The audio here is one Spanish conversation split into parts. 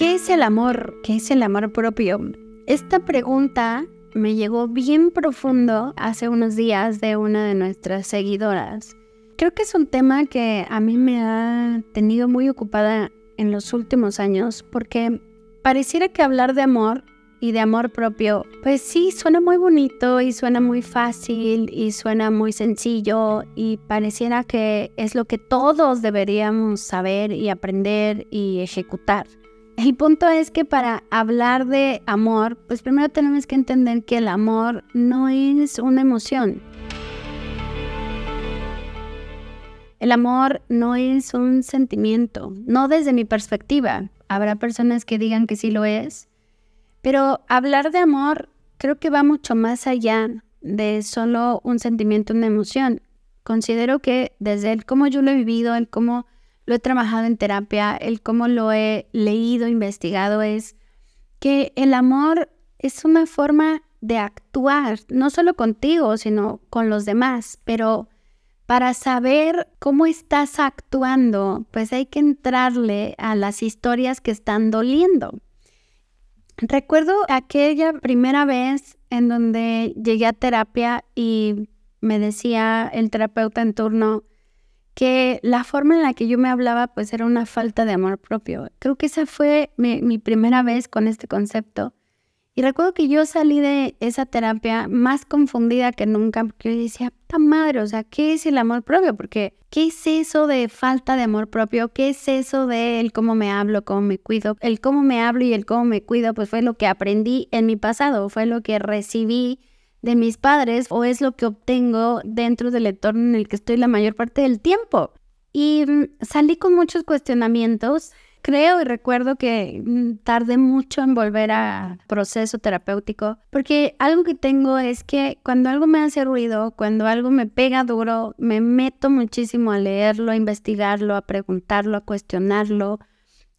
¿Qué es el amor? ¿Qué es el amor propio? Esta pregunta me llegó bien profundo hace unos días de una de nuestras seguidoras. Creo que es un tema que a mí me ha tenido muy ocupada en los últimos años porque pareciera que hablar de amor y de amor propio, pues sí, suena muy bonito y suena muy fácil y suena muy sencillo y pareciera que es lo que todos deberíamos saber y aprender y ejecutar. El punto es que para hablar de amor, pues primero tenemos que entender que el amor no es una emoción. El amor no es un sentimiento, no desde mi perspectiva. Habrá personas que digan que sí lo es, pero hablar de amor creo que va mucho más allá de solo un sentimiento, una emoción. Considero que desde el cómo yo lo he vivido, el cómo lo he trabajado en terapia, el cómo lo he leído, investigado, es que el amor es una forma de actuar, no solo contigo, sino con los demás, pero para saber cómo estás actuando, pues hay que entrarle a las historias que están doliendo. Recuerdo aquella primera vez en donde llegué a terapia y me decía el terapeuta en turno que la forma en la que yo me hablaba pues era una falta de amor propio. Creo que esa fue mi, primera vez con este concepto y recuerdo que yo salí de esa terapia más confundida que nunca, porque yo decía, puta madre, o sea, ¿qué es el amor propio? Porque, ¿qué es eso de falta de amor propio? ¿Qué es eso de el cómo me hablo, cómo me cuido? El cómo me hablo y el cómo me cuido, pues fue lo que aprendí en mi pasado, fue lo que recibí de mis padres o es lo que obtengo dentro del entorno en el que estoy la mayor parte del tiempo. Y mm, salí con muchos cuestionamientos Creo y recuerdo que mm, tardé mucho en volver a proceso terapéutico, porque algo que tengo es que cuando algo me hace ruido, cuando algo me pega duro, me meto muchísimo a leerlo, a investigarlo, a preguntarlo, a cuestionarlo,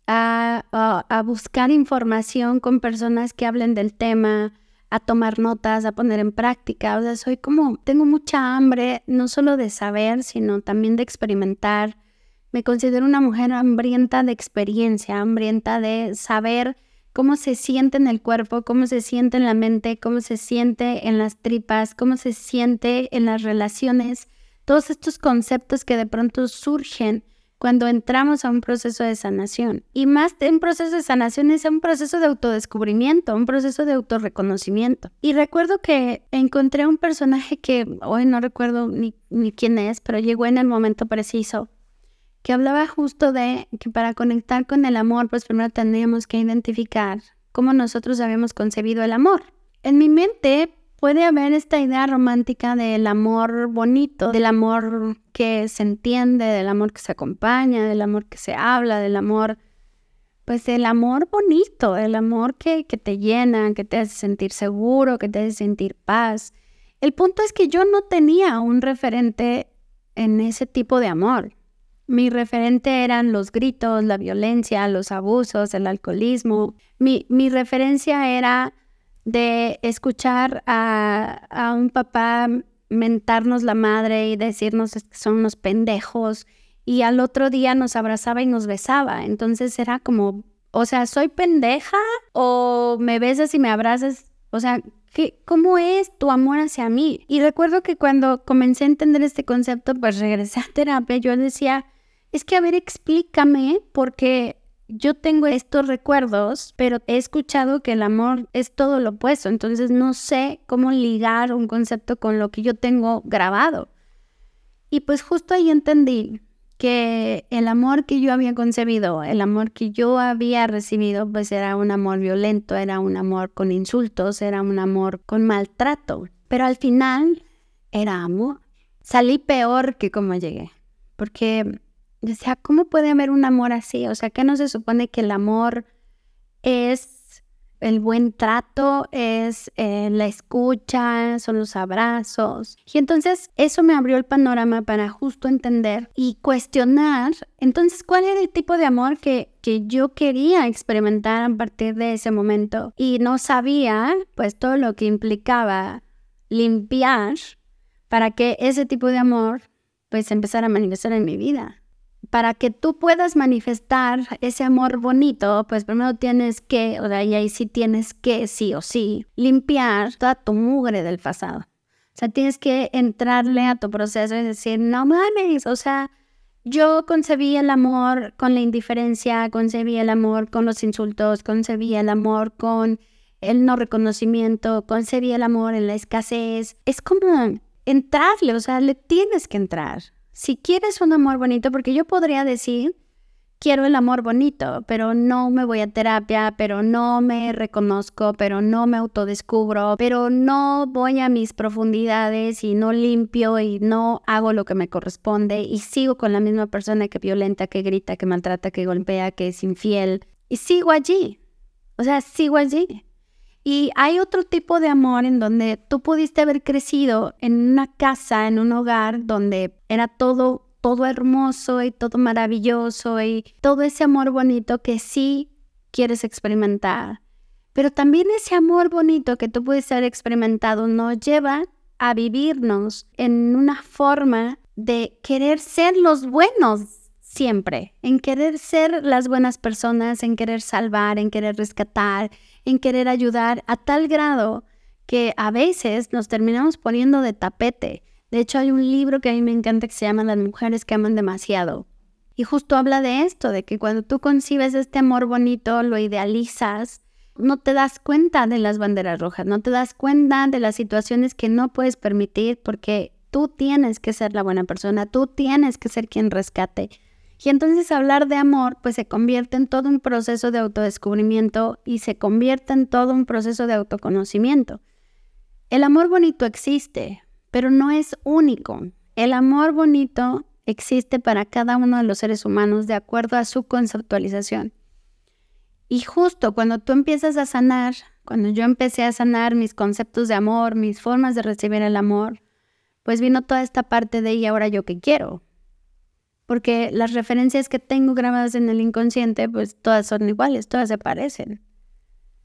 a, a buscar información con personas que hablen del tema, a tomar notas, a poner en práctica. O sea, soy como, tengo mucha hambre, no solo de saber, sino también de experimentar me considero una mujer hambrienta de experiencia, hambrienta de saber cómo se siente en el cuerpo, cómo se siente en la mente, cómo se siente en las tripas, cómo se siente en las relaciones. Todos estos conceptos que de pronto surgen cuando entramos a un proceso de sanación. Y más de un proceso de sanación es un proceso de autodescubrimiento, un proceso de autorreconocimiento. Y recuerdo que encontré un personaje que hoy no recuerdo ni, ni quién es, pero llegó en el momento preciso que hablaba justo de que para conectar con el amor, pues primero tendríamos que identificar cómo nosotros habíamos concebido el amor. En mi mente puede haber esta idea romántica del amor bonito, del amor que se entiende, del amor que se acompaña, del amor que se habla, del amor, pues el amor bonito, el amor que, que te llena, que te hace sentir seguro, que te hace sentir paz. El punto es que yo no tenía un referente en ese tipo de amor. Mi referente eran los gritos, la violencia, los abusos, el alcoholismo. Mi, referencia era de escuchar a, un papá mentarnos la madre y decirnos que son unos pendejos y al otro día nos abrazaba y nos besaba. Entonces era como, o sea, ¿soy pendeja o me besas y me abrazas? O sea, ¿qué, ¿cómo es tu amor hacia mí? Y recuerdo que cuando comencé a entender este concepto, pues regresé a terapia, yo decía, es que, a ver, explícame, porque yo tengo estos recuerdos, pero he escuchado que el amor es todo lo opuesto, entonces no sé cómo ligar un concepto con lo que yo tengo grabado. Y pues justo ahí entendí que el amor que yo había concebido, el amor que yo había recibido, pues era un amor violento, era un amor con insultos, era un amor con maltrato. Pero al final era amor. Salí peor que como llegué, porque decía, ¿cómo puede haber un amor así? O sea, ¿qué no se supone que el amor es el buen trato, es eh, la escucha, son los abrazos? Y entonces eso me abrió el panorama para justo entender y cuestionar, entonces, ¿cuál era el tipo de amor que, que yo quería experimentar a partir de ese momento? Y no sabía, pues, todo lo que implicaba limpiar para que ese tipo de amor, pues, empezara a manifestar en mi vida para que tú puedas manifestar ese amor bonito, pues primero tienes que, o sea, y ahí sí tienes que, sí o sí, limpiar toda tu mugre del pasado. O sea, tienes que entrarle a tu proceso y decir, no mames, o sea, yo concebí el amor con la indiferencia, concebí el amor con los insultos, concebí el amor con el no reconocimiento, concebí el amor en la escasez. Es como entrarle, o sea, le tienes que entrar. Si quieres un amor bonito, porque yo podría decir, quiero el amor bonito, pero no me voy a terapia, pero no me reconozco, pero no me autodescubro, pero no voy a mis profundidades y no limpio y no hago lo que me corresponde y sigo con la misma persona que violenta, que grita, que maltrata, que golpea, que es infiel y sigo allí. O sea, sigo allí. Y hay otro tipo de amor en donde tú pudiste haber crecido en una casa, en un hogar donde era todo, todo hermoso y todo maravilloso y todo ese amor bonito que sí quieres experimentar. Pero también ese amor bonito que tú puedes haber experimentado nos lleva a vivirnos en una forma de querer ser los buenos siempre, en querer ser las buenas personas, en querer salvar, en querer rescatar, en querer ayudar a tal grado que a veces nos terminamos poniendo de tapete. De hecho, hay un libro que a mí me encanta que se llama Las mujeres que aman demasiado. Y justo habla de esto, de que cuando tú concibes este amor bonito, lo idealizas, no te das cuenta de las banderas rojas, no te das cuenta de las situaciones que no puedes permitir porque tú tienes que ser la buena persona, tú tienes que ser quien rescate, y entonces hablar de amor pues se convierte en todo un proceso de autodescubrimiento y se convierte en todo un proceso de autoconocimiento. El amor bonito existe, pero no es único. El amor bonito existe para cada uno de los seres humanos de acuerdo a su conceptualización. Y justo cuando tú empiezas a sanar, cuando yo empecé a sanar mis conceptos de amor, mis formas de recibir el amor, pues vino toda esta parte de y ahora yo qué quiero, porque las referencias que tengo grabadas en el inconsciente, pues todas son iguales, todas se parecen.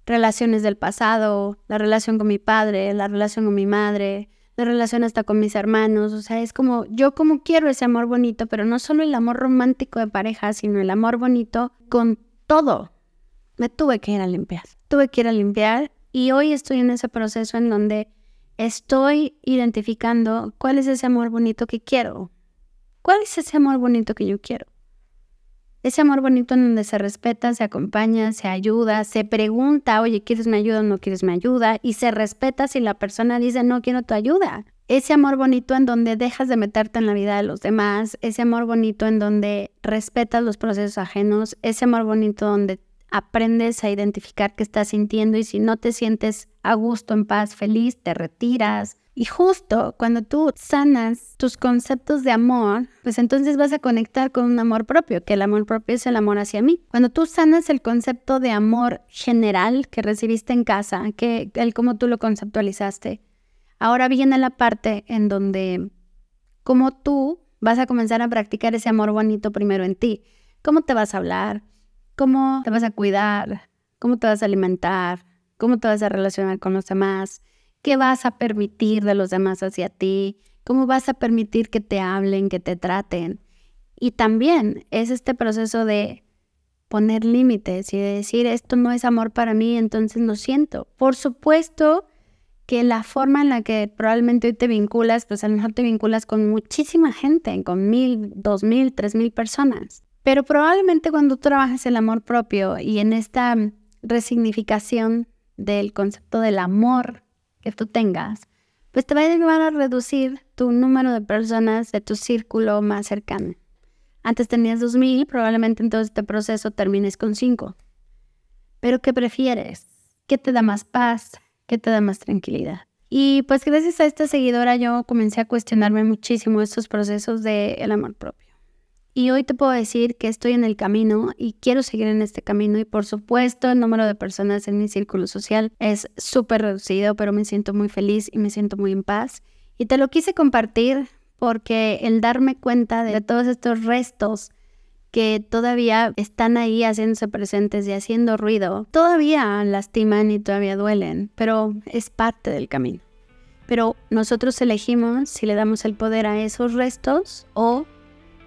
Relaciones del pasado, la relación con mi padre, la relación con mi madre, la relación hasta con mis hermanos, o sea, es como yo como quiero ese amor bonito, pero no solo el amor romántico de pareja, sino el amor bonito con todo. Me tuve que ir a limpiar, tuve que ir a limpiar y hoy estoy en ese proceso en donde estoy identificando cuál es ese amor bonito que quiero, ¿Cuál es ese amor bonito que yo quiero? Ese amor bonito en donde se respeta, se acompaña, se ayuda, se pregunta, oye, ¿quieres mi ayuda o no quieres mi ayuda? Y se respeta si la persona dice, no quiero tu ayuda. Ese amor bonito en donde dejas de meterte en la vida de los demás, ese amor bonito en donde respetas los procesos ajenos, ese amor bonito donde aprendes a identificar qué estás sintiendo y si no te sientes a gusto, en paz, feliz, te retiras, y justo cuando tú sanas tus conceptos de amor, pues entonces vas a conectar con un amor propio, que el amor propio es el amor hacia mí. Cuando tú sanas el concepto de amor general que recibiste en casa, que el cómo tú lo conceptualizaste, ahora viene la parte en donde como tú vas a comenzar a practicar ese amor bonito primero en ti. ¿Cómo te vas a hablar? ¿Cómo te vas a cuidar? ¿Cómo te vas a alimentar? ¿Cómo te vas a relacionar con los demás? ¿Qué vas a permitir de los demás hacia ti? ¿Cómo vas a permitir que te hablen, que te traten? Y también es este proceso de poner límites y de decir, esto no es amor para mí, entonces lo siento. Por supuesto que la forma en la que probablemente hoy te vinculas, pues a lo mejor te vinculas con muchísima gente, con mil, dos mil, tres mil personas. Pero probablemente cuando tú trabajas el amor propio y en esta resignificación del concepto del amor que tú tengas, pues te va a llevar a reducir tu número de personas de tu círculo más cercano. Antes tenías 2.000, probablemente en todo este proceso termines con 5. Pero ¿qué prefieres? ¿Qué te da más paz? ¿Qué te da más tranquilidad? Y pues gracias a esta seguidora yo comencé a cuestionarme muchísimo estos procesos del el amor propio. Y hoy te puedo decir que estoy en el camino y quiero seguir en este camino y por supuesto el número de personas en mi círculo social es súper reducido, pero me siento muy feliz y me siento muy en paz. Y te lo quise compartir porque el darme cuenta de todos estos restos que todavía están ahí haciéndose presentes y haciendo ruido, todavía lastiman y todavía duelen, pero es parte del camino. Pero nosotros elegimos si le damos el poder a esos restos o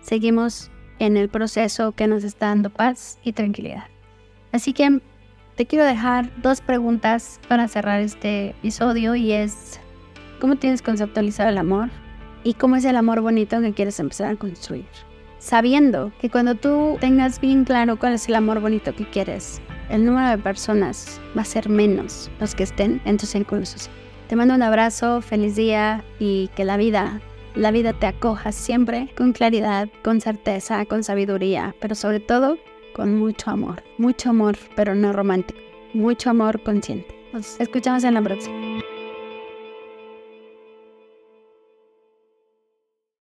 seguimos en el proceso que nos está dando paz y tranquilidad. Así que te quiero dejar dos preguntas para cerrar este episodio y es, ¿cómo tienes conceptualizado el amor? ¿Y cómo es el amor bonito que quieres empezar a construir? Sabiendo que cuando tú tengas bien claro cuál es el amor bonito que quieres, el número de personas va a ser menos los que estén en tu círculo. Te mando un abrazo, feliz día y que la vida, la vida te acoja siempre con claridad, con certeza, con sabiduría, pero sobre todo con mucho amor. Mucho amor, pero no romántico. Mucho amor consciente. Nos escuchamos en la próxima.